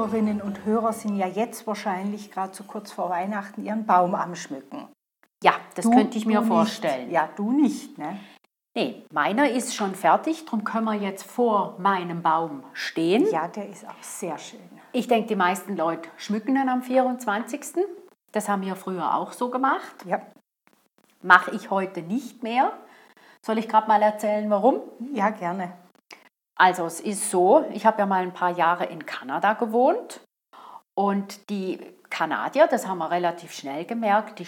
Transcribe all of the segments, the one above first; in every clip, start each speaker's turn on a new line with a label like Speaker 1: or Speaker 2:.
Speaker 1: Hörerinnen und Hörer sind ja jetzt wahrscheinlich gerade so kurz vor Weihnachten ihren Baum am Schmücken.
Speaker 2: Ja, das
Speaker 1: Du-
Speaker 2: könnte ich mir vorstellen.
Speaker 1: Nicht. Ja, du nicht, ne?
Speaker 2: Nee, meiner ist schon fertig, darum können wir jetzt vor meinem Baum stehen.
Speaker 1: Ja, der ist auch sehr schön.
Speaker 2: Ich denke, die meisten Leute schmücken dann am 24. Das haben wir früher auch so gemacht.
Speaker 1: Ja,
Speaker 2: Mache ich heute nicht mehr. Soll ich gerade mal erzählen, warum?
Speaker 1: ja gerne.
Speaker 2: Also es ist so, ich habe ja mal ein paar Jahre in Kanada gewohnt und die Kanadier, das haben wir relativ schnell gemerkt, die,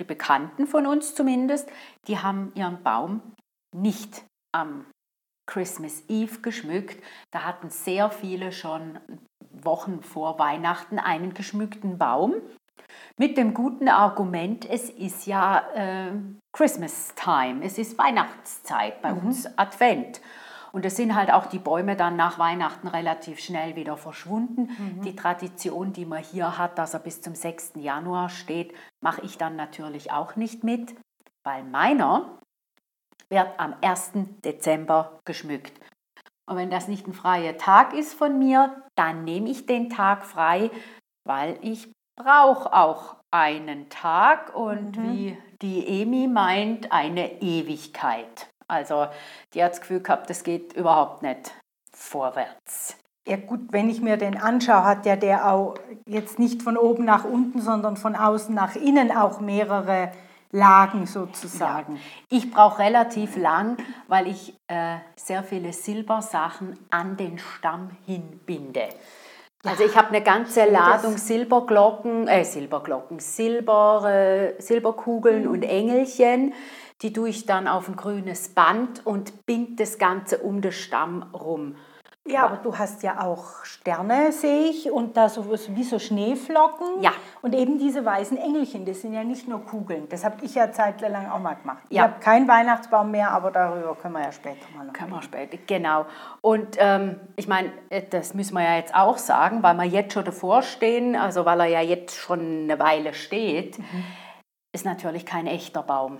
Speaker 2: die Bekannten von uns zumindest, die haben ihren Baum nicht am Christmas Eve geschmückt. Da hatten sehr viele schon Wochen vor Weihnachten einen geschmückten Baum. Mit dem guten Argument, es ist ja äh, Christmas Time, es ist Weihnachtszeit, bei uns Advent. Und es sind halt auch die Bäume dann nach Weihnachten relativ schnell wieder verschwunden. Die Tradition, die man hier hat, dass er bis zum 6. Januar steht, mache ich dann natürlich auch nicht mit, weil meiner wird am 1. Dezember geschmückt. Und wenn das nicht ein freier Tag ist von mir, dann nehme ich den Tag frei, weil ich brauche auch einen Tag und wie die Emi meint, eine Ewigkeit. Also die hat das Gefühl gehabt, das geht überhaupt nicht vorwärts.
Speaker 1: Ja gut, wenn ich mir den anschaue, hat ja der auch jetzt nicht von oben nach unten, sondern von außen nach innen auch mehrere Lagen sozusagen.
Speaker 2: Ich brauche relativ lang, weil ich äh, sehr viele Silbersachen an den Stamm hinbinde. Also ich habe eine ganze Ladung Silberglocken, äh, Silberglocken, Silber, äh, Silberkugeln und Engelchen. Die tue ich dann auf ein grünes Band und bind das Ganze um den Stamm rum.
Speaker 1: Ja, aber du hast ja auch Sterne, sehe ich, und da so wie so Schneeflocken.
Speaker 2: Ja.
Speaker 1: Und eben diese weißen Engelchen, das sind ja nicht nur Kugeln. Das habe ich ja zeitlang auch mal gemacht. Ich
Speaker 2: Ja.
Speaker 1: habe keinen Weihnachtsbaum mehr, aber darüber können wir ja später mal noch
Speaker 2: Können wir
Speaker 1: reden.
Speaker 2: später, genau. Und ähm, ich meine, äh, das müssen wir ja jetzt auch sagen, weil wir jetzt schon davor stehen, also weil er ja jetzt schon eine Weile steht, ist natürlich kein echter Baum.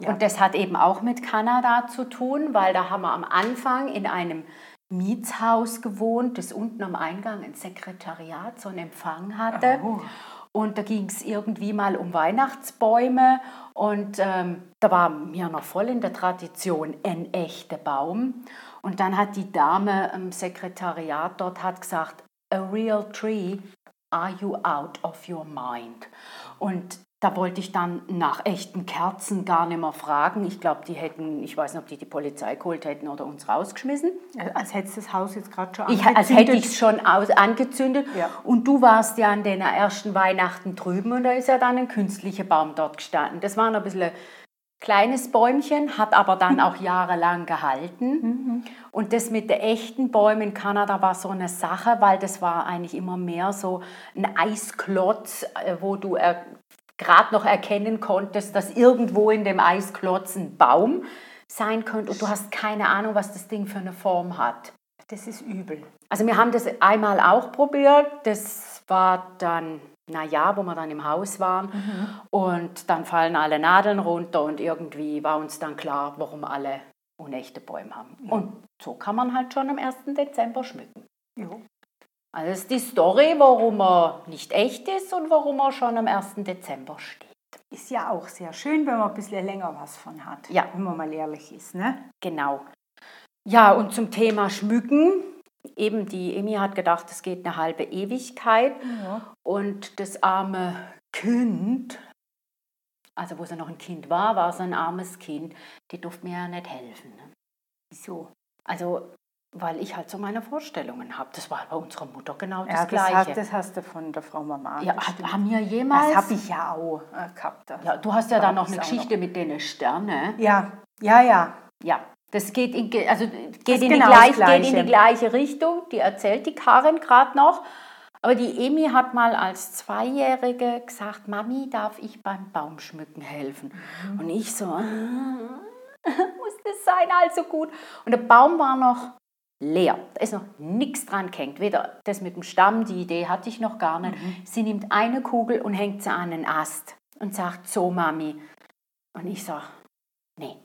Speaker 1: Ja.
Speaker 2: Und das hat eben auch mit Kanada zu tun, weil da haben wir am Anfang in einem Mietshaus gewohnt, das unten am Eingang ein Sekretariat, so einen Empfang hatte.
Speaker 1: Oh.
Speaker 2: Und da ging es irgendwie mal um Weihnachtsbäume und ähm, da war mir noch voll in der Tradition ein echter Baum. Und dann hat die Dame im Sekretariat dort hat gesagt, a real tree, are you out of your mind? Und da wollte ich dann nach echten Kerzen gar nicht mehr fragen. Ich glaube, die hätten, ich weiß nicht, ob die die Polizei geholt hätten oder uns rausgeschmissen.
Speaker 1: Als hättest du das Haus jetzt gerade schon
Speaker 2: Ich, als hätte ich es schon aus, angezündet.
Speaker 1: Ja.
Speaker 2: Und du warst ja an den ersten Weihnachten drüben und da ist ja dann ein künstlicher Baum dort gestanden. Das war ein bisschen ein kleines Bäumchen, hat aber dann auch jahrelang gehalten. Und das mit den echten Bäumen in Kanada war so eine Sache, weil das war eigentlich immer mehr so ein Eisklotz, äh, wo du er, gerade noch erkennen konntest, dass irgendwo in dem Eisklotz ein Baum sein könnte und du hast keine Ahnung, was das Ding für eine Form hat.
Speaker 1: Das ist übel.
Speaker 2: Also wir haben das einmal auch probiert. Das war dann, naja, wo wir dann im Haus waren. Und dann fallen alle Nadeln runter und irgendwie war uns dann klar, warum alle unechte Bäume haben. Und so kann man halt schon am 1. Dezember schmücken.
Speaker 1: Jo.
Speaker 2: Also das ist die Story, warum er nicht echt ist und warum er schon am 1. Dezember steht.
Speaker 1: Ist ja auch sehr schön, wenn man ein bisschen länger was von hat.
Speaker 2: Ja.
Speaker 1: Wenn man mal ehrlich ist, ne?
Speaker 2: Genau. Ja, und zum Thema Schmücken. Eben die Emi hat gedacht, es geht eine halbe Ewigkeit.
Speaker 1: Ja.
Speaker 2: Und das arme Kind, also wo sie noch ein Kind war, war so ein armes Kind, die durfte mir ja nicht helfen. ne?
Speaker 1: Wieso?
Speaker 2: Also, weil ich halt so meine Vorstellungen habe. Das war bei unserer Mutter genau das
Speaker 1: Ja, das,
Speaker 2: Gleiche.
Speaker 1: hast, das hast du von der Frau Mama.
Speaker 2: ja, haben wir jemals?
Speaker 1: Das habe ich ja auch äh, gehabt. Also
Speaker 2: Ja, du hast ja
Speaker 1: da
Speaker 2: da
Speaker 1: hab
Speaker 2: noch eine Geschichte mit den Sternen.
Speaker 1: Ja, ja, ja.
Speaker 2: Ja, das geht in, also geht in,
Speaker 1: genau
Speaker 2: gleich, geht in
Speaker 1: Gleiche.
Speaker 2: die gleiche Richtung. Die erzählt die Karin gerade noch. Aber die Emi hat mal als Zweijährige gesagt, Mami, darf ich beim Baumschmücken helfen?
Speaker 1: Mhm.
Speaker 2: Und ich so, "Ah, muss das sein, also gut. Und der Baum war noch leer. Da ist noch nichts dran gehängt. Weder das mit dem Stamm, die Idee hatte ich noch gar nicht.
Speaker 1: Mhm.
Speaker 2: Sie nimmt eine Kugel und hängt sie an einen Ast und sagt, so Mami. Und ich sage, nee.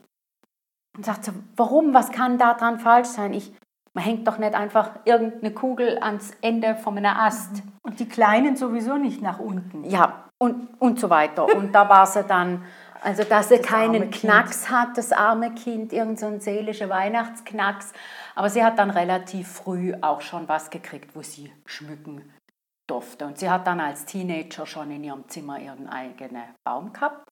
Speaker 2: Und sagt sie, warum, was kann da dran falsch sein? Ich, Man hängt doch nicht einfach irgendeine Kugel ans Ende von einem Ast.
Speaker 1: Und die Kleinen sowieso nicht nach unten.
Speaker 2: Ja, und, und so weiter. Und da war sie dann, also dass sie
Speaker 1: Das
Speaker 2: keinen
Speaker 1: Kind.
Speaker 2: Knacks hat, das arme Kind, irgend so seelischer Weihnachtsknacks. Aber sie hat dann relativ früh auch schon was gekriegt, wo sie schmücken durfte. Und sie hat dann als Teenager schon in ihrem Zimmer ihren eigenen Baum gehabt.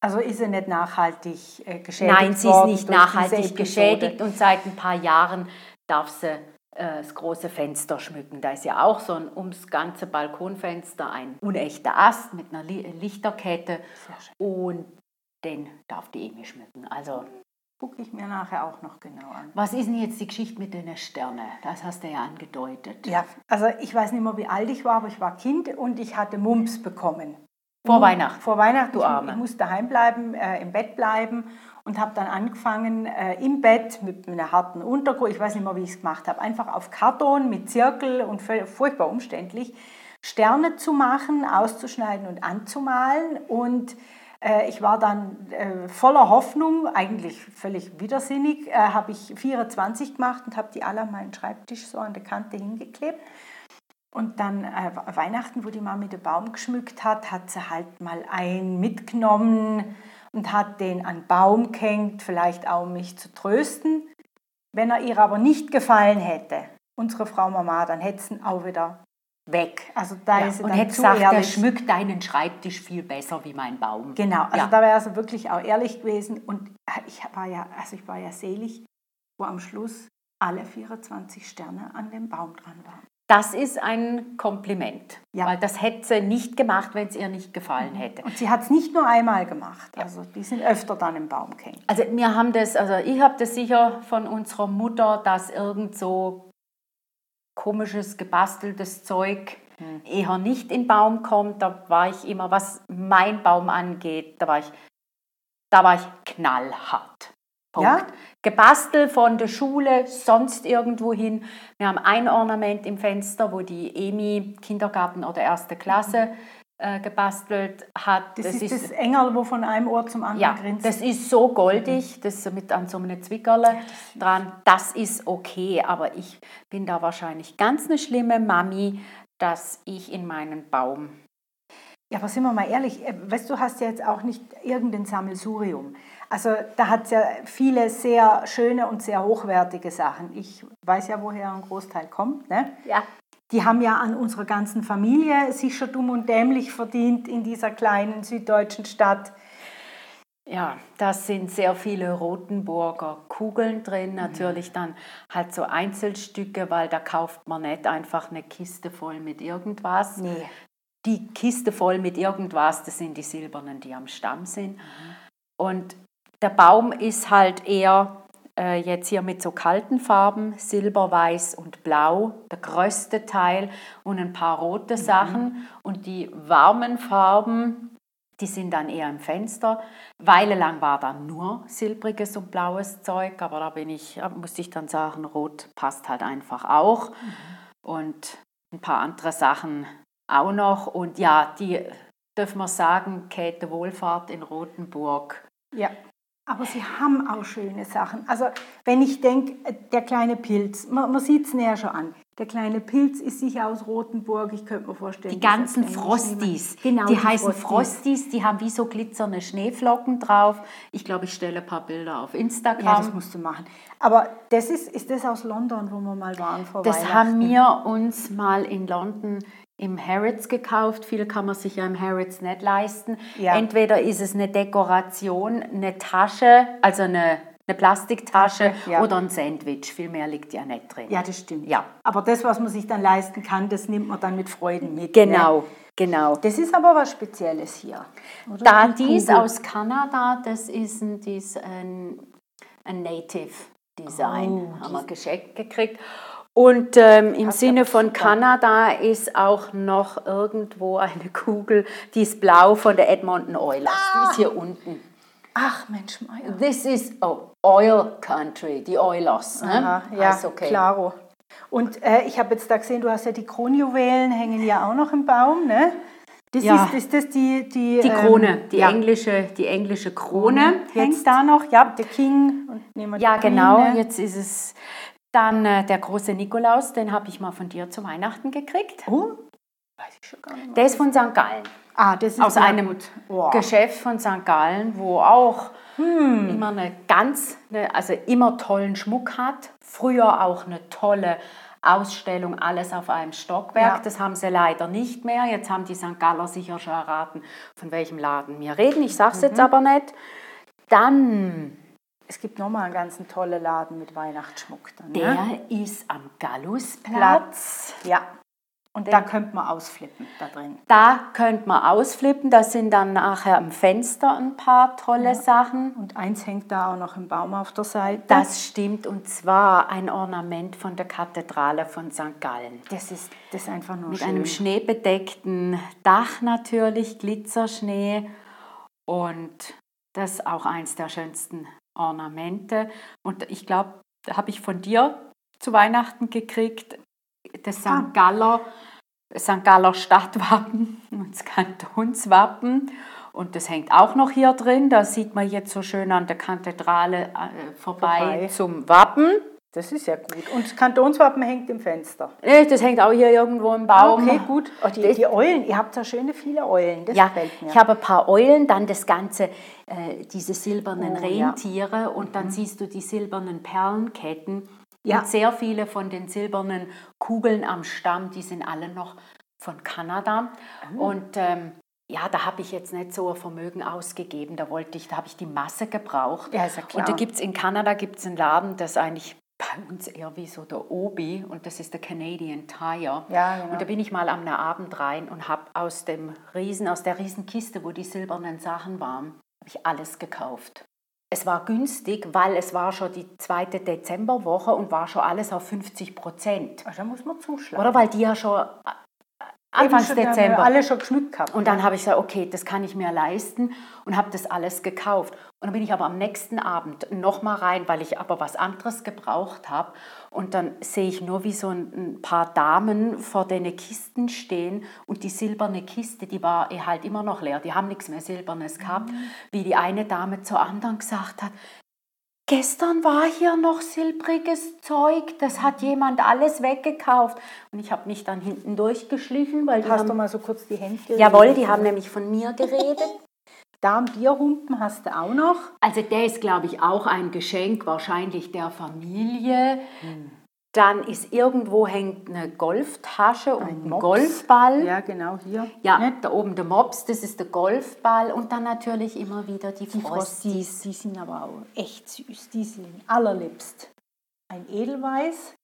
Speaker 1: Also ist sie nicht nachhaltig äh, geschädigt
Speaker 2: Nein, sie ist nicht nachhaltig geschädigt und seit ein paar Jahren darf sie äh, das große Fenster schmücken. Da ist ja auch so ein ums ganze Balkonfenster ein unechter Ast mit einer Li Lichterkette und den darf die Emi schmücken. Also,
Speaker 1: Gucke ich mir nachher auch noch genau an.
Speaker 2: was ist denn jetzt die Geschichte mit den Sternen? Das hast du ja angedeutet.
Speaker 1: Ja, also ich weiß nicht mehr, wie alt ich war, aber ich war Kind und ich hatte Mumps bekommen.
Speaker 2: Vor Weihnachten.
Speaker 1: Vor Weihnachten.
Speaker 2: Du Arme.
Speaker 1: ich musste daheim bleiben, äh, im Bett bleiben und habe dann angefangen äh, im Bett mit einer harten Untergrund, ich weiß nicht mehr, wie ich es gemacht habe, einfach auf Karton mit Zirkel und furchtbar umständlich, Sterne zu machen, auszuschneiden und anzumalen. Und ich war dann äh, voller Hoffnung, eigentlich völlig widersinnig, äh, habe ich 24 gemacht und habe die alle an meinen Schreibtisch so an der Kante hingeklebt. Und dann äh, Weihnachten, wo die Mami den Baum geschmückt hat, hat sie halt mal einen mitgenommen und hat den an den Baum gehängt, vielleicht auch um mich zu trösten. Wenn er ihr aber nicht gefallen hätte, unsere Frau Mama, dann hätte sie ihn auch wieder weg. Also da
Speaker 2: Ja,
Speaker 1: ist
Speaker 2: und hätte gesagt, der
Speaker 1: ehrlich.
Speaker 2: schmückt deinen Schreibtisch viel besser wie mein Baum.
Speaker 1: Genau, also
Speaker 2: Ja.
Speaker 1: da wäre sie wirklich auch ehrlich gewesen. Und ich war ja, also ich war ja selig, wo am Schluss alle 24 Sterne an dem Baum dran waren.
Speaker 2: Das ist ein Kompliment,
Speaker 1: Ja.
Speaker 2: weil das hätte sie nicht gemacht, wenn es ihr nicht gefallen hätte.
Speaker 1: Und sie hat es nicht nur einmal gemacht, also die sind öfter dann im Baum gehängt.
Speaker 2: Also wir haben das, also ich habe das sicher von unserer Mutter, dass irgend so komisches, gebasteltes Zeug eher nicht in den Baum kommt. Da war ich immer, was mein Baum angeht, da war ich, da war ich knallhart. Punkt.
Speaker 1: Ja?
Speaker 2: Gebastelt von der Schule, sonst irgendwo hin. Wir haben ein Ornament im Fenster, wo die Emi Kindergarten oder erste Klasse äh, gebastelt hat.
Speaker 1: Das, ist, das Engel, wo von einem Ohr zum anderen
Speaker 2: Ja,
Speaker 1: grinst.
Speaker 2: das ist so goldig, das ist mit an so einem Zwickerle dran. Das ist okay, aber ich bin da wahrscheinlich ganz eine schlimme Mami, dass ich in meinen Baum.
Speaker 1: Ja, aber sind wir mal ehrlich, äh, weißt du, hast ja jetzt auch nicht irgendein Sammelsurium. Also da hat es ja viele sehr schöne und sehr hochwertige Sachen. Ich weiß ja, woher ein Großteil kommt. Ne?
Speaker 2: Ja.
Speaker 1: Die haben ja an unserer ganzen Familie sicher dumm und dämlich verdient in dieser kleinen süddeutschen Stadt.
Speaker 2: Ja, da sind sehr viele Rotenburger Kugeln drin, natürlich dann halt so Einzelstücke, weil da kauft man nicht einfach eine Kiste voll mit irgendwas.
Speaker 1: Nee.
Speaker 2: Die Kiste voll mit irgendwas, das sind die silbernen, die am Stamm sind. Und der Baum ist halt eher äh, jetzt hier mit so kalten Farben, Silber, Weiß und Blau, der größte Teil und ein paar rote Sachen. Und die warmen Farben, die sind dann eher im Fenster. Weile lang war da nur silbriges und blaues Zeug, aber da bin ich, äh, musste ich dann sagen, rot passt halt einfach auch. Und ein paar andere Sachen auch noch. Und ja, die dürfen wir sagen, Käthe Wohlfahrt in Rothenburg.
Speaker 1: Ja. Aber sie haben auch schöne Sachen. Also wenn ich denke, der kleine Pilz, man, man sieht es näher schon an. Der kleine Pilz ist sicher aus Rotenburg, ich könnte mir vorstellen.
Speaker 2: Die ganzen Frosties,
Speaker 1: Genau,
Speaker 2: die,
Speaker 1: die
Speaker 2: heißen
Speaker 1: Frosties.
Speaker 2: Frosties, die haben wie so glitzernde Schneeflocken drauf. Ich glaube, ich stelle ein paar Bilder auf Instagram.
Speaker 1: Ja, das musst du machen. Aber das ist, ist das aus London, wo wir mal waren vor
Speaker 2: Das haben wir uns mal in London im Harrods gekauft. Viel kann man sich ja im Harrods nicht leisten.
Speaker 1: Ja.
Speaker 2: Entweder ist es eine Dekoration, eine Tasche, also eine, eine Plastiktasche
Speaker 1: Tasche, ja.
Speaker 2: oder ein Sandwich. Viel mehr liegt ja nicht drin.
Speaker 1: Ja, das stimmt.
Speaker 2: Ja.
Speaker 1: Aber das, was man sich dann leisten kann, das nimmt man dann mit Freuden mit.
Speaker 2: Genau,
Speaker 1: Ne?
Speaker 2: genau.
Speaker 1: Das ist aber was Spezielles hier. oder?
Speaker 2: Da
Speaker 1: Die
Speaker 2: dies aus Kanada, das ist ein, dies, ein, ein Native Design,
Speaker 1: Oh,
Speaker 2: haben wir geschenkt gekriegt. Und ähm, im Sinne von. Kanada ist auch noch irgendwo eine Kugel, die ist blau von der Edmonton Oilers. Die
Speaker 1: Ah!
Speaker 2: ist hier unten.
Speaker 1: Ach Mensch, Meier.
Speaker 2: This is oh, Oil Country, die Oilers. Ne?
Speaker 1: Aha, ja,
Speaker 2: Heißt okay.
Speaker 1: klaro. Und äh, ich habe jetzt da gesehen, du hast ja die Kronjuwelen hängen ja auch noch im Baum, ne? Das
Speaker 2: Ja.
Speaker 1: ist, ist das die, die,
Speaker 2: Die
Speaker 1: ähm,
Speaker 2: Krone, die,
Speaker 1: ja.
Speaker 2: englische, die englische Krone.
Speaker 1: Jetzt da noch, ja, der King und die
Speaker 2: Ja,
Speaker 1: Queen,
Speaker 2: genau.
Speaker 1: ne?
Speaker 2: Jetzt ist es Dann äh, der große Nikolaus, den habe ich mal von dir zu Weihnachten gekriegt.
Speaker 1: Oh, weiß ich schon gar nicht mehr.
Speaker 2: Der ist von St. Gallen.
Speaker 1: Ah, das ist
Speaker 2: Aus einem.
Speaker 1: Oh.
Speaker 2: Geschäft von St. Gallen, wo auch
Speaker 1: Hm.
Speaker 2: immer eine ganz, eine, also immer tollen Schmuck hat. Früher auch eine tolle Ausstellung, alles auf einem Stockwerk.
Speaker 1: Ja.
Speaker 2: Das haben sie leider nicht mehr. Jetzt haben die St. Galler sicher schon erraten, von welchem Laden wir reden. Ich sage es
Speaker 1: Mhm.
Speaker 2: jetzt aber nicht. Dann,
Speaker 1: Es gibt nochmal einen ganz tollen Laden mit Weihnachtsschmuck dann.
Speaker 2: der
Speaker 1: ne?
Speaker 2: ist am Gallusplatz.
Speaker 1: Platz. Ja. Und da könnte man ausflippen da drin.
Speaker 2: Da könnte man ausflippen. Da sind dann nachher am Fenster ein paar tolle Sachen.
Speaker 1: Und eins hängt da auch noch im Baum auf der Seite.
Speaker 2: Das stimmt und zwar ein Ornament von der Kathedrale von St. Gallen.
Speaker 1: das ist, das ist einfach nur
Speaker 2: Mit
Speaker 1: schön.
Speaker 2: einem schneebedeckten Dach natürlich, Glitzerschnee und das ist auch eins der schönsten Ornamente. Und ich glaube, da habe ich von dir zu Weihnachten gekriegt, das St.
Speaker 1: Ah.
Speaker 2: Galler, St. Galler Stadtwappen und das Kantonswappen. Und das hängt auch noch hier drin. Da sieht man jetzt so schön an der Kathedrale äh, vorbei,
Speaker 1: Vorbei.
Speaker 2: zum Wappen.
Speaker 1: Das ist ja gut. Und das Kantonswappen hängt im Fenster.
Speaker 2: Äh, Das hängt auch hier irgendwo im Baum.
Speaker 1: Okay, gut. Oh, die, die Eulen, ihr habt da schöne viele Eulen. Das
Speaker 2: Ja,
Speaker 1: gefällt mir.
Speaker 2: ich habe ein paar Eulen, dann das Ganze, äh, diese silbernen
Speaker 1: Oh, ja.
Speaker 2: Rentiere und dann siehst du die silbernen Perlenketten.
Speaker 1: Ja.
Speaker 2: Und sehr viele von den silbernen Kugeln am Stamm, die sind alle noch von Kanada.
Speaker 1: Oh.
Speaker 2: Und ähm, ja, da habe ich jetzt nicht so ein Vermögen ausgegeben. Da wollte ich, da habe ich die Masse gebraucht.
Speaker 1: Ja, ist ja klar.
Speaker 2: Und da gibt's in Kanada gibt's einen Laden, das eigentlich bei uns eher wie so der Obi und das ist der Canadian Tire.
Speaker 1: Ja, genau.
Speaker 2: Und da bin ich mal am Abend rein und habe aus dem Riesen, aus der Riesenkiste, wo die silbernen Sachen waren, habe ich alles gekauft. Es war günstig, weil es war schon die zweite Dezemberwoche und war schon alles auf 50 Prozent.
Speaker 1: Ah, da muss man zuschlagen.
Speaker 2: Oder weil die ja schon Anfangs
Speaker 1: schon, wir
Speaker 2: Dezember.
Speaker 1: alle schon geschmückt gehabt.
Speaker 2: Und dann habe ich gesagt, okay, das kann ich mir leisten und habe das alles gekauft. Und dann bin ich aber am nächsten Abend nochmal rein, weil ich aber was anderes gebraucht habe. Und dann sehe ich nur, wie so ein, paar Damen vor den Kisten stehen und die silberne Kiste, die war eh halt immer noch leer. Die haben nichts mehr Silbernes gehabt. Wie die eine Dame zur anderen gesagt hat, Gestern war hier noch silbriges Zeug, das hat jemand alles weggekauft. Und ich habe mich dann hinten durchgeschlichen, weil die
Speaker 1: hast
Speaker 2: haben
Speaker 1: du mal so kurz die Hände
Speaker 2: Jawohl, die haben nämlich von mir geredet.
Speaker 1: Darm-Bierhumpen hast du auch noch.
Speaker 2: Also der ist, glaube ich, auch ein Geschenk wahrscheinlich der Familie. Dann ist irgendwo hängt eine Golftasche und ein
Speaker 1: Mops.
Speaker 2: Golfball.
Speaker 1: Ja, genau hier.
Speaker 2: Ja,
Speaker 1: Ne?
Speaker 2: da oben der Mops, das ist der Golfball und dann natürlich immer wieder die,
Speaker 1: Die
Speaker 2: Frosties.
Speaker 1: Frosties, die sind aber auch echt süß. Die sind allerliebst. Ein Edelweiß.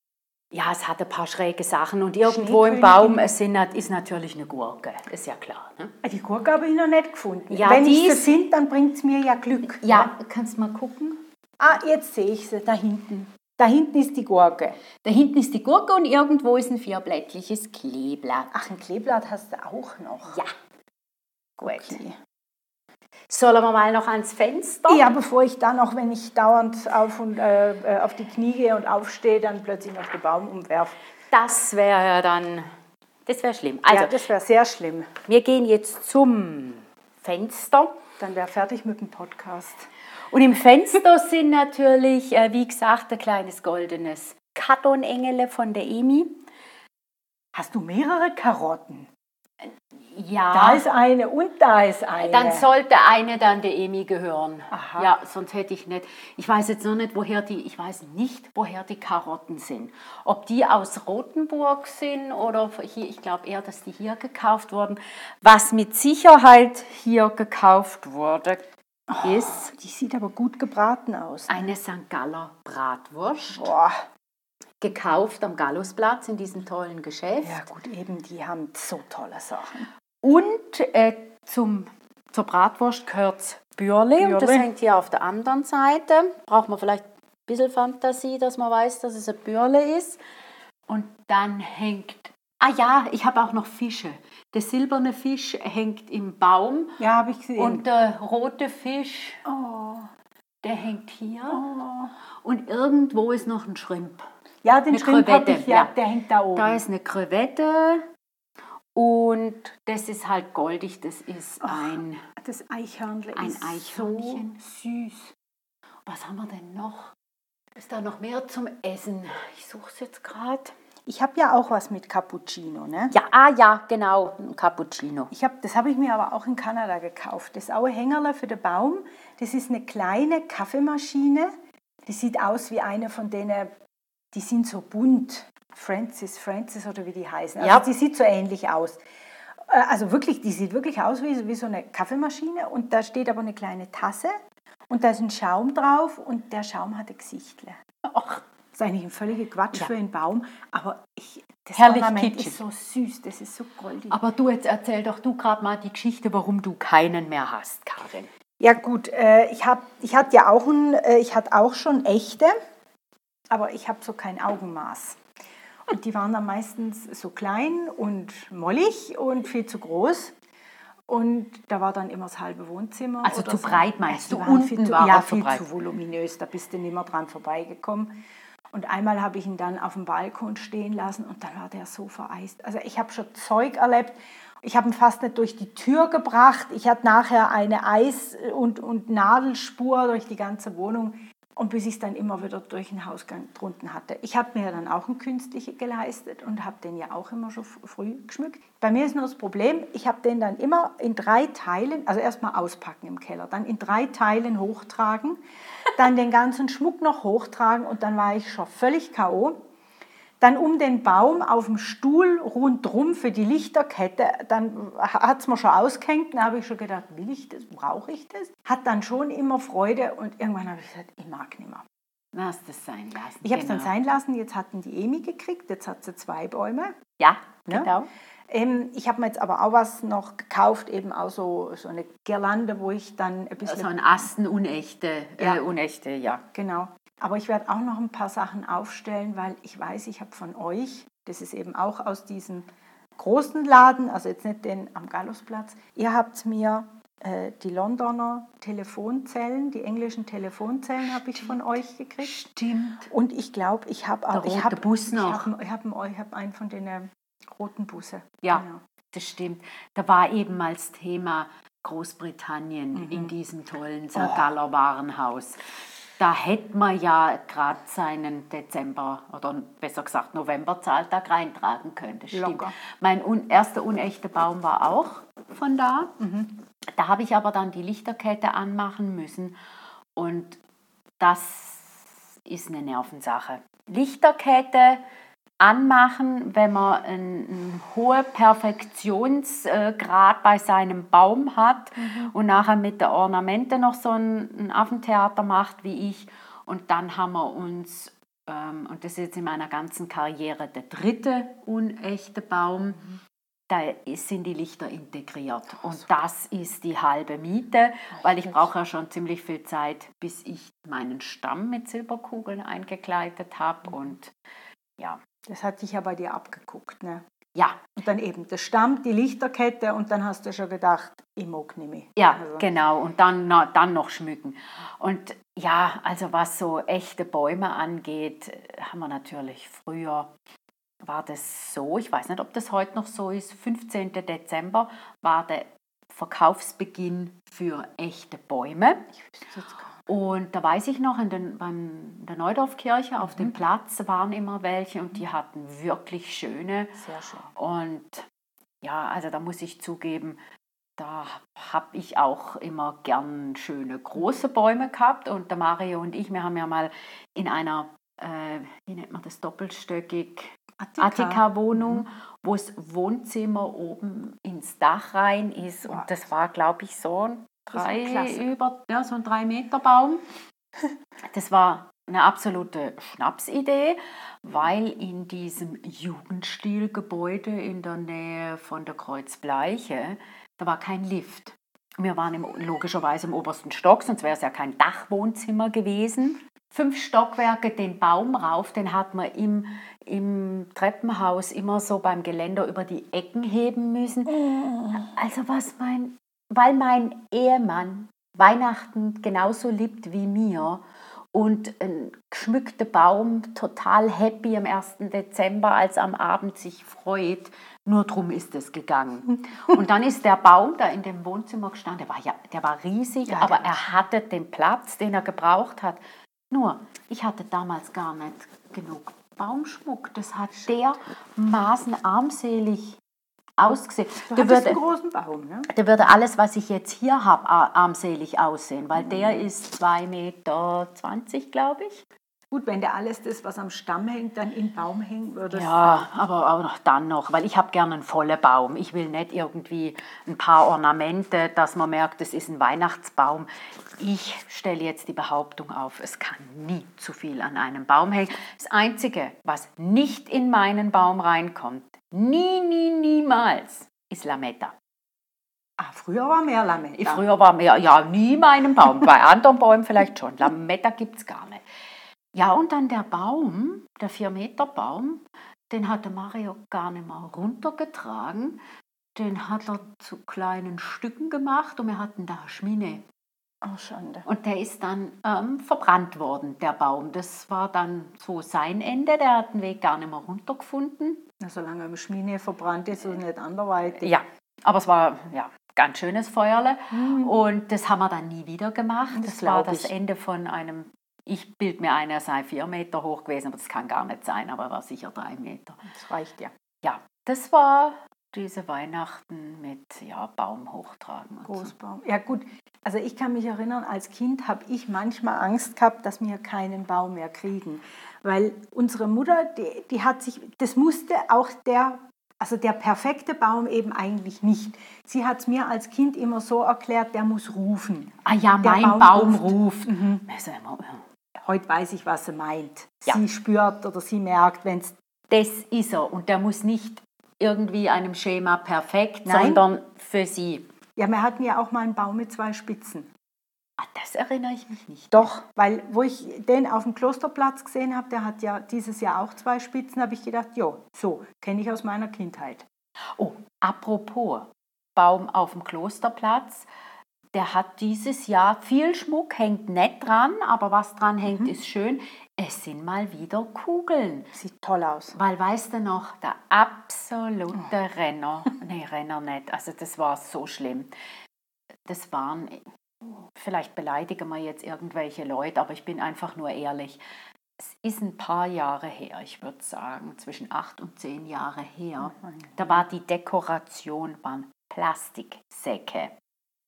Speaker 2: Ja, es hat ein paar schräge Sachen und irgendwo im. Baum sind, ist natürlich eine Gurke, ist ja klar. Ne?
Speaker 1: Ah, Die Gurke habe ich noch nicht gefunden.
Speaker 2: Ja,
Speaker 1: Wenn
Speaker 2: die
Speaker 1: ich sie finde, dann bringt es mir ja Glück.
Speaker 2: Ja, kannst mal gucken.
Speaker 1: Ah, jetzt sehe ich sie, da hinten. Da hinten ist die Gurke.
Speaker 2: Da hinten ist die Gurke und irgendwo ist ein vierblättliches Kleeblatt.
Speaker 1: Ach, ein Kleeblatt hast du auch noch.
Speaker 2: Ja, gut.
Speaker 1: Okay.
Speaker 2: Sollen wir mal noch ans Fenster?
Speaker 1: Ja, bevor ich dann noch, wenn ich dauernd auf, und, äh, äh, auf die Knie gehe und aufstehe, dann plötzlich noch den Baum umwerfe.
Speaker 2: Das wäre ja dann, das wäre schlimm. Also,
Speaker 1: ja, das wäre sehr schlimm.
Speaker 2: wir gehen jetzt zum Fenster.
Speaker 1: Dann wäre fertig mit dem Podcast.
Speaker 2: Und im Fenster sind natürlich, äh, wie gesagt, ein kleines goldenes Kartonengele von der Emi.
Speaker 1: Hast du mehrere Karotten?
Speaker 2: Ja,
Speaker 1: Da ist eine und da ist eine.
Speaker 2: dann sollte eine dann der Emi gehören.
Speaker 1: Aha.
Speaker 2: Ja, sonst hätte ich nicht. Ich weiß jetzt noch nicht, woher die, ich weiß nicht, woher die Karotten sind. Ob die aus Rothenburg sind oder hier, ich glaube eher, dass die hier gekauft wurden. Was mit Sicherheit hier gekauft wurde, ist
Speaker 1: Die sieht aber gut gebraten aus.
Speaker 2: eine St. Galler Bratwurst.
Speaker 1: Boah.
Speaker 2: Gekauft am Gallusplatz in diesem tollen Geschäft.
Speaker 1: Ja gut, eben, die haben so tolle Sachen.
Speaker 2: Und äh, zum, zur Bratwurst gehört Bürle. Und das
Speaker 1: Bürle.
Speaker 2: hängt hier auf der anderen Seite. Braucht man vielleicht ein bisschen Fantasie, dass man weiß, dass es ein Bürle ist. Und dann hängt, ah ja, ich habe auch noch Fische. Der silberne Fisch hängt im Baum
Speaker 1: Ja, habe ich gesehen.
Speaker 2: und der rote Fisch,
Speaker 1: oh,
Speaker 2: der hängt hier.
Speaker 1: oh.
Speaker 2: Und irgendwo ist noch ein Schrimp.
Speaker 1: Ja, den
Speaker 2: Eine
Speaker 1: Schrimp habe ich, ja, der hängt da oben.
Speaker 2: Da ist eine Krevette und das ist halt goldig, das ist ein...
Speaker 1: das Eichhörnchen
Speaker 2: Ein
Speaker 1: ist
Speaker 2: Eichhörnchen.
Speaker 1: so süß.
Speaker 2: Was haben wir denn noch? Ist da noch mehr zum Essen? Ich suche es jetzt gerade.
Speaker 1: Ich habe ja auch was mit Cappuccino, ne?
Speaker 2: Ja, ah ja, genau, ein Cappuccino.
Speaker 1: Ich hab, das habe ich mir aber auch in Kanada gekauft. Das Auehängerle für den Baum. Das ist eine kleine Kaffeemaschine. Die sieht aus wie eine von denen, die sind so bunt. Francis, Francis oder wie die heißen. Also
Speaker 2: Ja.
Speaker 1: die sieht so ähnlich aus. Äh, Also wirklich, die sieht wirklich aus wie, wie so eine Kaffeemaschine und da steht aber eine kleine Tasse und da ist ein Schaum drauf und der Schaum hat ein Gesichtle.
Speaker 2: Ach,
Speaker 1: ist eigentlich ein völliger Quatsch
Speaker 2: Ja.
Speaker 1: für einen Baum, aber ich, das
Speaker 2: Herrlich
Speaker 1: Ornament
Speaker 2: kitschig.
Speaker 1: ist so süß, das ist so goldig.
Speaker 2: aber du, jetzt erzähl doch du gerade mal die Geschichte, warum du keinen mehr hast, Karin.
Speaker 1: Ja gut, äh, ich, hab, ich hatte ja auch, ein, äh, ich hatte auch schon echte, aber ich habe so kein Augenmaß. Und die waren dann meistens so klein und mollig und viel zu groß. Und da war dann immer das halbe Wohnzimmer.
Speaker 2: Also zu
Speaker 1: so.
Speaker 2: breit meinst
Speaker 1: Ja,
Speaker 2: du?
Speaker 1: waren
Speaker 2: Unten
Speaker 1: viel zu,
Speaker 2: war
Speaker 1: Ja,
Speaker 2: er zu
Speaker 1: viel
Speaker 2: breit.
Speaker 1: zu voluminös, da bist du nicht mehr dran vorbeigekommen. Und einmal habe ich ihn dann auf dem Balkon stehen lassen und dann war der so vereist. Also ich habe schon Zeug erlebt. Ich habe ihn fast nicht durch die Tür gebracht. Ich hatte nachher eine Eis- und, und Nadelspur durch die ganze Wohnung. Und bis ich es dann immer wieder durch den Hausgang drunten hatte. Ich habe mir dann auch einen künstlichen geleistet und habe den ja auch immer schon früh geschmückt. Bei mir ist nur das Problem, ich habe den dann immer in drei Teilen, also erstmal auspacken im Keller, dann in drei Teilen hochtragen, dann den ganzen Schmuck noch hochtragen und dann war ich schon völlig K.O. Dann um den Baum auf dem Stuhl rundrum für die Lichterkette, dann hat es mir schon ausgehängt, dann habe ich schon gedacht, will ich das, brauche ich das? Hat dann schon immer Freude und irgendwann habe ich gesagt, ich mag nicht mehr.
Speaker 2: Hast das sein lassen.
Speaker 1: Ich habe es dann
Speaker 2: genau.
Speaker 1: sein lassen, jetzt hatten die Emi gekriegt, jetzt hat sie zwei Bäume.
Speaker 2: Ja,
Speaker 1: Ja.
Speaker 2: genau.
Speaker 1: Ähm, ich habe mir jetzt aber auch was noch gekauft, eben auch so, so eine Girlande, wo ich dann ein bisschen...
Speaker 2: Also ein Asten unechte,
Speaker 1: Ja.
Speaker 2: äh, unechte, ja.
Speaker 1: Genau. Aber ich werde auch noch ein paar Sachen aufstellen, weil ich weiß, ich habe von euch, das ist eben auch aus diesem großen Laden, also jetzt nicht den am Gallusplatz, ihr habt mir äh, die Londoner Telefonzellen, die englischen Telefonzellen habe ich von euch gekriegt.
Speaker 2: Stimmt.
Speaker 1: Und ich glaube, ich habe auch...
Speaker 2: Der
Speaker 1: ich habe
Speaker 2: Bus noch.
Speaker 1: Ich habe hab, ich hab einen von den äh, roten Busse.
Speaker 2: Ja.
Speaker 1: Genau.
Speaker 2: Das stimmt. Da war eben mal das Thema Großbritannien
Speaker 1: Mhm.
Speaker 2: in diesem tollen
Speaker 1: Oh.
Speaker 2: St. Galler Warenhaus. Da hätte man ja gerade seinen Dezember oder besser gesagt Novemberzahltag reintragen können. Das stimmt.
Speaker 1: Locker.
Speaker 2: Mein un erster unechter Baum war auch von da.
Speaker 1: Mhm.
Speaker 2: Da habe ich aber dann die Lichterkette anmachen müssen und das ist eine Nervensache. Lichterkette anmachen, wenn man einen, einen hohen Perfektionsgrad bei seinem Baum hat und nachher mit der Ornamente noch so ein, ein Affentheater macht wie ich. Und dann haben wir uns, ähm, und das ist jetzt in meiner ganzen Karriere der dritte unechte Baum, da ist- sind die Lichter integriert. Und das ist die halbe Miete, weil ich brauche ja schon ziemlich viel Zeit, bis ich meinen Stamm mit Silberkugeln eingekleidet habe. Und ja,
Speaker 1: Das hat sich ja bei dir abgeguckt. Ne?
Speaker 2: ja,
Speaker 1: Und dann eben der Stamm, die Lichterkette und dann hast du schon gedacht, ich mag nicht mehr.
Speaker 2: Ja,
Speaker 1: Also,
Speaker 2: genau. Und dann, na, dann noch schmücken. Und ja, also was so echte Bäume angeht, äh, haben wir natürlich früher, war das so, ich weiß nicht, ob das heute noch so ist, 15. Dezember war der Verkaufsbeginn für echte Bäume.
Speaker 1: Ich wüsste jetzt gar.
Speaker 2: Und da weiß ich noch, in, den, beim, der Neudorfkirche auf dem Platz waren immer welche und die hatten wirklich schöne.
Speaker 1: Sehr schön.
Speaker 2: Und ja, also da muss ich zugeben, da habe ich auch immer gern schöne große Bäume gehabt. Und der Mario und ich, wir haben ja mal in einer, äh, wie nennt man das, doppelstöckig Attika-Wohnung, wo das Wohnzimmer oben ins Dach rein ist. Und das war, glaube ich, so ein drei über, ja, so ein drei Meter Baum. Das war eine absolute Schnapsidee, weil in diesem Jugendstilgebäude in der Nähe von der Kreuzbleiche, da war kein Lift. Wir waren im, logischerweise im obersten Stock, sonst wäre es ja kein Dachwohnzimmer gewesen. Fünf Stockwerke, den Baum rauf, den hat man im, im Treppenhaus immer so beim Geländer über die Ecken heben müssen. Also was mein, weil mein Ehemann Weihnachten genauso liebt wie mir und ein geschmückter Baum total happy am 1. Dezember, als am Abend sich freut. Nur drum ist es gegangen. Und dann ist der Baum da in dem Wohnzimmer gestanden. Der war, ja, der war riesig,
Speaker 1: Ja,
Speaker 2: aber er hatte den Platz, den er gebraucht hat. Nur, ich hatte damals gar nicht genug Baumschmuck. Das hat dermaßen armselig ausgesehen.
Speaker 1: Du hattest
Speaker 2: würde,
Speaker 1: einen großen Baum, ne?
Speaker 2: da würde alles, was ich jetzt hier habe, armselig aussehen, weil der ist 2,20 Meter, glaube ich.
Speaker 1: Gut, wenn der alles das, was am Stamm hängt, dann im Baum hängen würde.
Speaker 2: Ja, aber auch noch dann noch, weil ich habe gerne einen vollen Baum. Ich will nicht irgendwie ein paar Ornamente, dass man merkt, es ist ein Weihnachtsbaum. Ich stelle jetzt die Behauptung auf, es kann nie zu viel an einem Baum hängen. Das Einzige, was nicht in meinen Baum reinkommt, nie, nie, niemals, ist Lametta.
Speaker 1: Ah, früher war mehr Lametta.
Speaker 2: Früher war mehr, ja, nie meinem Baum. Bei anderen Bäumen vielleicht schon. Lametta gibt es gar nicht. Ja, und dann der Baum, der 4-Meter-Baum, den hatte Mario gar nicht mal runtergetragen. Den hat er zu kleinen Stücken gemacht und wir hatten da Schmine.
Speaker 1: Oh, Schande.
Speaker 2: Und der ist dann ähm, verbrannt worden, der Baum. Das war dann so sein Ende. Der hat den Weg gar nicht mehr runtergefunden.
Speaker 1: Na, solange im Schmine verbrannt ist und nicht anderweitig.
Speaker 2: Ja, aber es war ja ganz schönes Feuerle. Und das haben wir dann nie wieder gemacht.
Speaker 1: Mhm. Das
Speaker 2: Das, war das
Speaker 1: ich.
Speaker 2: Ende von einem, ich bild mir ein, er sei vier Meter hoch gewesen, aber das kann gar nicht sein, aber er war sicher drei Meter.
Speaker 1: Das reicht ja.
Speaker 2: Ja, das war diese Weihnachten mit ja, Baum hochtragen. Und so.
Speaker 1: Großbaum. Ja gut, also ich kann mich erinnern, als Kind habe ich manchmal Angst gehabt, dass wir keinen Baum mehr kriegen. Weil unsere Mutter, die, die hat sich, das musste auch der, also der perfekte Baum eben eigentlich nicht. Sie hat es mir als Kind immer so erklärt, der muss rufen.
Speaker 2: Ah ja,
Speaker 1: Der
Speaker 2: mein
Speaker 1: Baum
Speaker 2: Baum,
Speaker 1: ruft.
Speaker 2: ruft.
Speaker 1: Mhm. Heute weiß ich, was sie meint.
Speaker 2: Ja.
Speaker 1: Sie spürt oder sie merkt, wenn es
Speaker 2: Das ist er und der muss nicht irgendwie einem Schema perfekt,
Speaker 1: Nein.
Speaker 2: sondern für sie.
Speaker 1: Ja, wir hatten ja auch mal einen Baum mit zwei Spitzen.
Speaker 2: Ah, das erinnere ich mich nicht.
Speaker 1: Doch, weil wo ich den auf dem Klosterplatz gesehen habe, der hat ja dieses Jahr auch zwei Spitzen, habe ich gedacht, jo, so, kenne ich aus meiner Kindheit.
Speaker 2: Oh, apropos Baum auf dem Klosterplatz. Der hat dieses Jahr viel Schmuck, hängt nicht dran, aber was dran hängt, ist schön. Es sind mal wieder Kugeln.
Speaker 1: Sieht toll aus.
Speaker 2: Weil weißt du noch, der absolute Renner, nee, Renner nicht, also das war so schlimm. Das waren, vielleicht beleidigen wir jetzt irgendwelche Leute, aber ich bin einfach nur ehrlich. Es ist ein paar Jahre her, ich würde sagen, zwischen acht und zehn Jahre her. Da war die Dekoration, waren Plastiksäcke.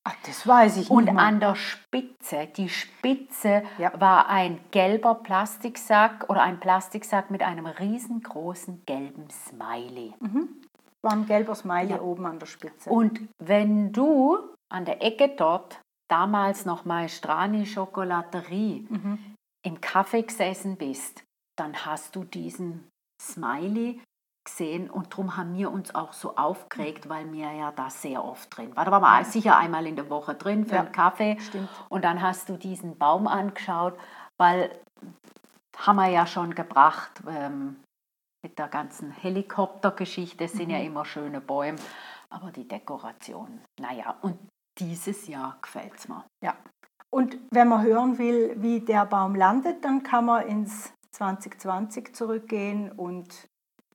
Speaker 1: Ach, das weiß ich
Speaker 2: Und
Speaker 1: nicht mehr.
Speaker 2: an der Spitze, die Spitze
Speaker 1: Ja.
Speaker 2: war ein gelber Plastiksack oder ein Plastiksack mit einem riesengroßen gelben Smiley.
Speaker 1: war ein gelber Smiley
Speaker 2: Ja.
Speaker 1: oben an der Spitze.
Speaker 2: Und wenn du an der Ecke dort, damals noch Maestrani Schokolaterie,
Speaker 1: Mhm.
Speaker 2: im Kaffee gesessen bist, dann hast du diesen Smiley gesehen und darum haben wir uns auch so aufgeregt, weil wir ja da sehr oft drin waren. Da waren wir sicher einmal in der Woche drin für
Speaker 1: Ja,
Speaker 2: einen Kaffee
Speaker 1: stimmt.
Speaker 2: und dann hast du diesen Baum angeschaut, weil haben wir ja schon gebracht ähm, mit der ganzen Helikoptergeschichte, es sind ja immer schöne Bäume, aber die Dekoration, naja, und dieses Jahr gefällt es mir.
Speaker 1: Ja. Und wenn man hören will, wie der Baum landet, dann kann man ins 2020 zurückgehen und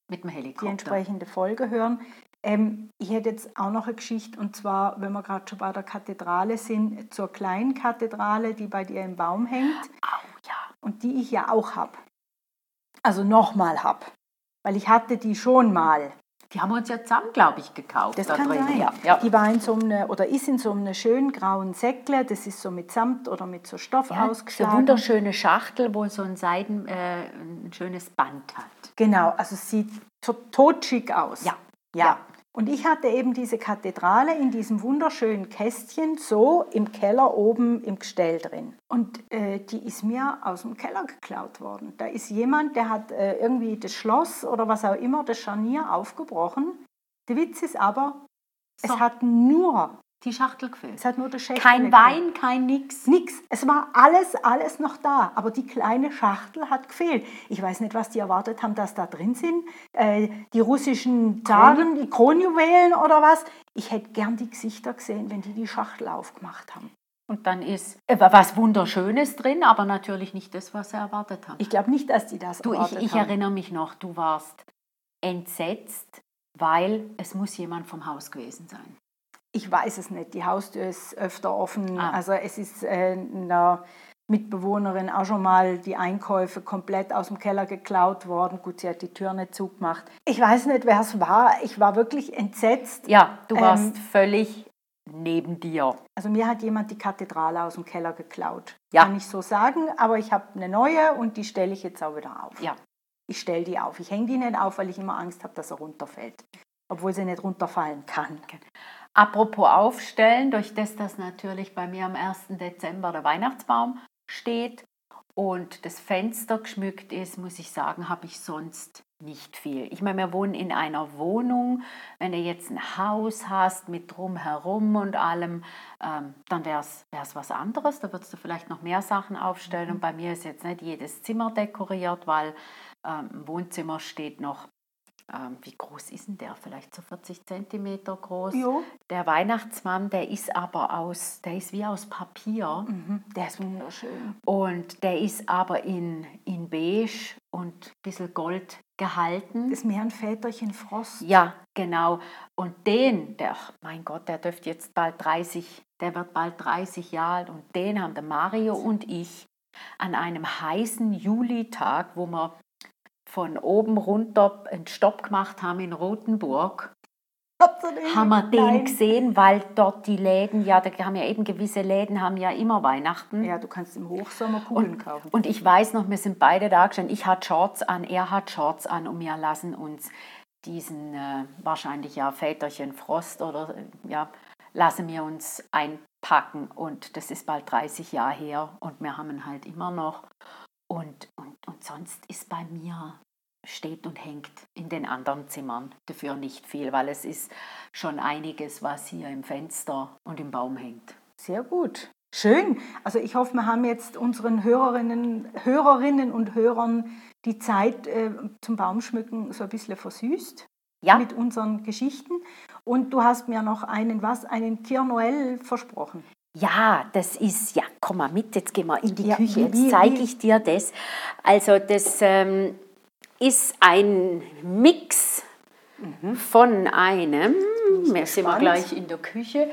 Speaker 2: Mit dem
Speaker 1: die
Speaker 2: Helikopter.
Speaker 1: entsprechende Folge hören. Ähm, ich hätte jetzt auch noch eine Geschichte, und zwar, wenn wir gerade schon bei der Kathedrale sind, zur kleinen Kathedrale, die bei dir im Baum hängt
Speaker 2: Au, ja.
Speaker 1: und die ich ja auch habe. Also nochmal habe. Weil ich hatte die schon mal.
Speaker 2: Die haben wir uns ja zusammen, glaube ich, gekauft.
Speaker 1: Das
Speaker 2: da
Speaker 1: kann
Speaker 2: drin.
Speaker 1: sein.
Speaker 2: Ja, ja.
Speaker 1: Die war in so einem, oder ist in so einem schönen grauen Säckle, das ist so mit Samt oder mit so Stoff
Speaker 2: Ja, so eine
Speaker 1: ausgeschlagen.
Speaker 2: wunderschöne Schachtel, wo so ein Seiden, äh, ein schönes Band hat.
Speaker 1: Genau, also es sieht to- totschick aus.
Speaker 2: Ja,
Speaker 1: ja. Und ich hatte eben diese Kathedrale in diesem wunderschönen Kästchen so im Keller oben im Gestell drin. Und äh, die ist mir aus dem Keller geklaut worden. Da ist jemand, der hat äh, irgendwie das Schloss oder was auch immer, das Scharnier aufgebrochen. Der Witz ist aber,
Speaker 2: So.
Speaker 1: es hat nur,
Speaker 2: Die Schachtel gefüllt.
Speaker 1: es hat nur der Schächtel
Speaker 2: Kein. Wein, kein nix.
Speaker 1: Nix. Es war alles, alles noch da. Aber die kleine Schachtel hat gefehlt. Ich weiß nicht, was die erwartet haben, dass da drin sind. Äh, die russischen Zaren, die Kronjuwelen oder was. Ich hätte gern die Gesichter gesehen, wenn die die Schachtel aufgemacht haben.
Speaker 2: Und dann ist äh, was Wunderschönes drin, aber natürlich nicht das, was sie erwartet haben.
Speaker 1: Ich glaube nicht, dass die das
Speaker 2: Du, ich,
Speaker 1: erwartet
Speaker 2: ich
Speaker 1: haben.
Speaker 2: erinnere mich noch, du warst entsetzt, weil es muss jemand vom Haus gewesen sein.
Speaker 1: Ich weiß es nicht. Die Haustür ist öfter offen.
Speaker 2: Ah.
Speaker 1: Also es ist äh, in der Mitbewohnerin auch schon mal die Einkäufe komplett aus dem Keller geklaut worden. Gut, sie hat die Tür nicht zugemacht. Ich weiß nicht, wer es war. Ich war wirklich entsetzt.
Speaker 2: Ja, du warst ähm, völlig neben dir.
Speaker 1: Also mir hat jemand die Kathedrale aus dem Keller geklaut. Ja. Kann ich so sagen, aber ich habe eine neue und die stelle ich jetzt auch wieder auf.
Speaker 2: Ja.
Speaker 1: Ich stelle die auf. Ich hänge die nicht auf, weil ich immer Angst habe, dass er runterfällt. Obwohl sie nicht runterfallen kann.
Speaker 2: Apropos aufstellen, durch das, dass natürlich bei mir am 1. Dezember der Weihnachtsbaum steht und das Fenster geschmückt ist, muss ich sagen, habe ich sonst nicht viel. Ich meine, wir wohnen in einer Wohnung. Wenn du jetzt ein Haus hast mit drumherum und allem, ähm, dann wäre es was anderes. Da würdest du vielleicht noch mehr Sachen aufstellen. Und bei mir ist jetzt nicht jedes Zimmer dekoriert, weil ähm, im Wohnzimmer steht noch ähm, wie groß ist denn der? Vielleicht so 40 Zentimeter groß.
Speaker 1: Jo.
Speaker 2: Der Weihnachtsmann, der ist aber aus, der ist wie aus Papier.
Speaker 1: Mhm. Der ist wunderschön.
Speaker 2: Und der ist aber in, in beige und ein bisschen Gold gehalten.
Speaker 1: Das ist mehr ein Väterchen Frost.
Speaker 2: Ja, genau. Und den, der, mein Gott, der dürfte jetzt bald 30, der wird bald 30 Jahre alt. Und den haben der Mario und ich an einem heißen Julitag, wo wir von oben runter einen Stopp gemacht haben in Rotenburg, haben wir den Nein. gesehen, weil dort die Läden, ja, da haben ja eben gewisse Läden, haben ja immer Weihnachten.
Speaker 1: Ja, du kannst im Hochsommer Kugeln und, kaufen.
Speaker 2: Und ich weiß noch, wir sind beide da gestanden. Ich hatte Shorts an, er hat Shorts an und wir lassen uns diesen äh, wahrscheinlich ja Väterchen Frost oder äh, ja, lassen wir uns einpacken und das ist bald 30 Jahre her und wir haben ihn halt immer noch. Und, und, und sonst ist bei mir steht und hängt in den anderen Zimmern dafür nicht viel, weil es ist schon einiges, was hier im Fenster und im Baum hängt.
Speaker 1: Sehr gut. Schön. Also ich hoffe, wir haben jetzt unseren Hörerinnen, Hörerinnen und Hörern die Zeit äh, zum Baumschmücken so ein bisschen versüßt.
Speaker 2: Ja.
Speaker 1: Mit unseren Geschichten. Und du hast mir noch einen was, einen Kier Noel versprochen.
Speaker 2: Ja, das ist, ja, komm mal mit, jetzt gehen wir in die ja, Küche, jetzt zeige ich dir das. Also das ähm, ist ein Mix mhm. von einem, wir sind wir gleich in der Küche,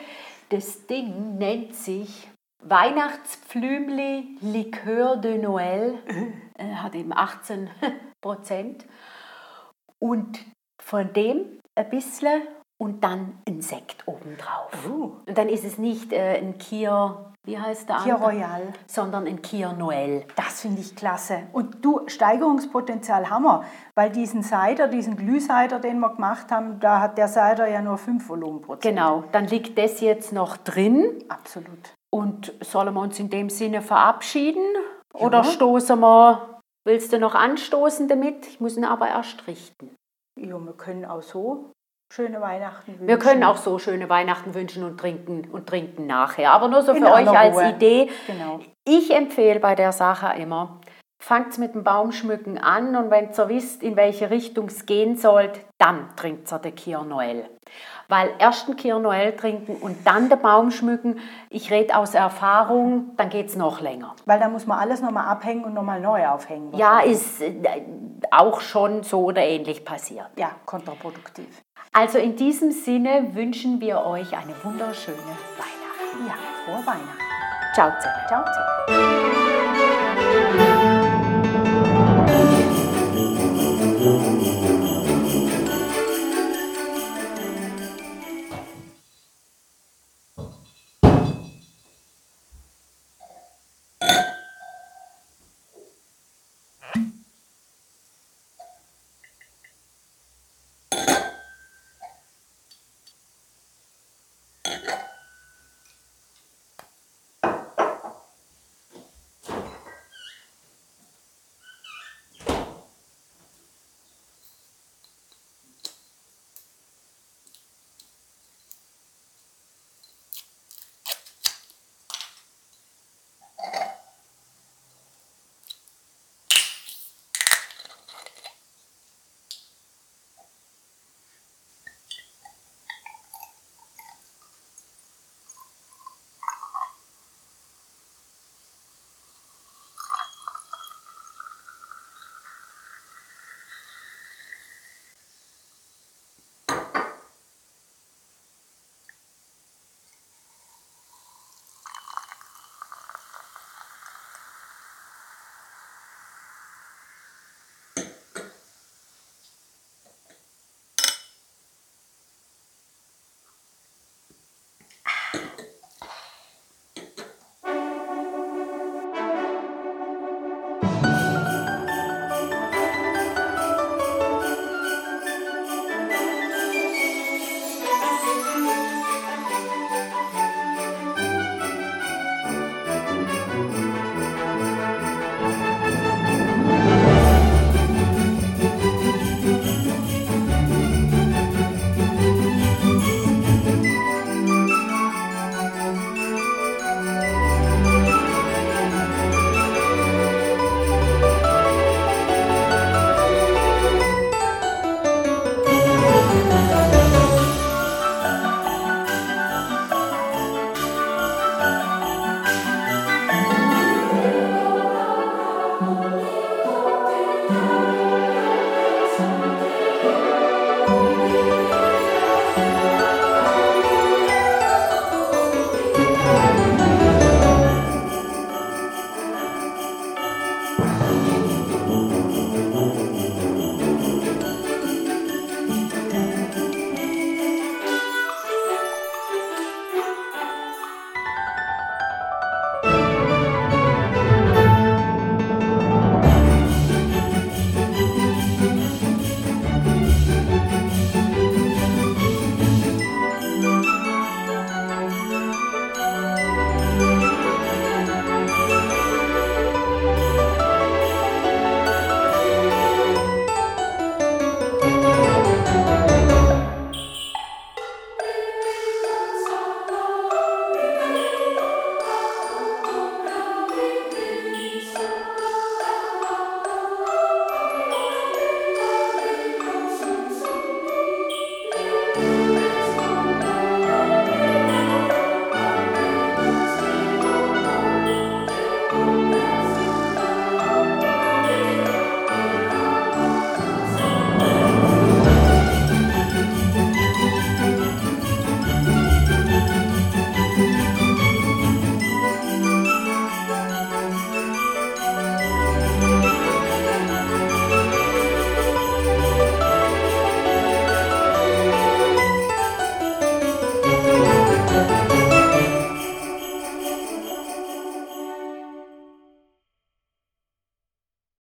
Speaker 2: das Ding nennt sich Weihnachtspflümli Likör de Noël, äh, hat eben 18 Prozent. Und von dem ein bisschen und dann ein Sekt obendrauf.
Speaker 1: Uh.
Speaker 2: Und dann ist es nicht äh, ein Kier, wie heißt der
Speaker 1: Kier Royal,
Speaker 2: sondern ein Kier Noel.
Speaker 1: Das finde ich klasse. Und du, Steigerungspotenzial haben wir, weil diesen Cider, diesen Glühcider, den wir gemacht haben, da hat der Cider ja nur 5 Volumenprozent.
Speaker 2: Genau, dann liegt das jetzt noch drin.
Speaker 1: Absolut.
Speaker 2: Und sollen wir uns in dem Sinne verabschieden? Ja. Oder stoßen wir, willst du noch anstoßen damit? Ich muss ihn aber erst richten.
Speaker 1: Ja, wir können auch so schöne Weihnachten
Speaker 2: wünschen. Wir können auch so schöne Weihnachten wünschen und trinken und trinken nachher. Aber nur so für euch als Ruhe. Idee.
Speaker 1: Genau.
Speaker 2: Ich empfehle bei der Sache immer, fangt mit dem Baumschmücken an und wenn ihr wisst, in welche Richtung es gehen soll, dann trinkt ihr den Kier Noel. Weil erst den Kier Noel trinken und dann den Baum schmücken, ich rede aus Erfahrung, dann geht es noch länger.
Speaker 1: Weil da muss man alles nochmal abhängen und nochmal neu aufhängen.
Speaker 2: Ja, ist äh, auch schon so oder ähnlich passiert.
Speaker 1: Ja, kontraproduktiv.
Speaker 2: Also in diesem Sinne wünschen wir euch eine wunderschöne Weihnachten.
Speaker 1: Ja, frohe Weihnachten.
Speaker 2: Ciao zusammen.
Speaker 1: Ciao zusammen.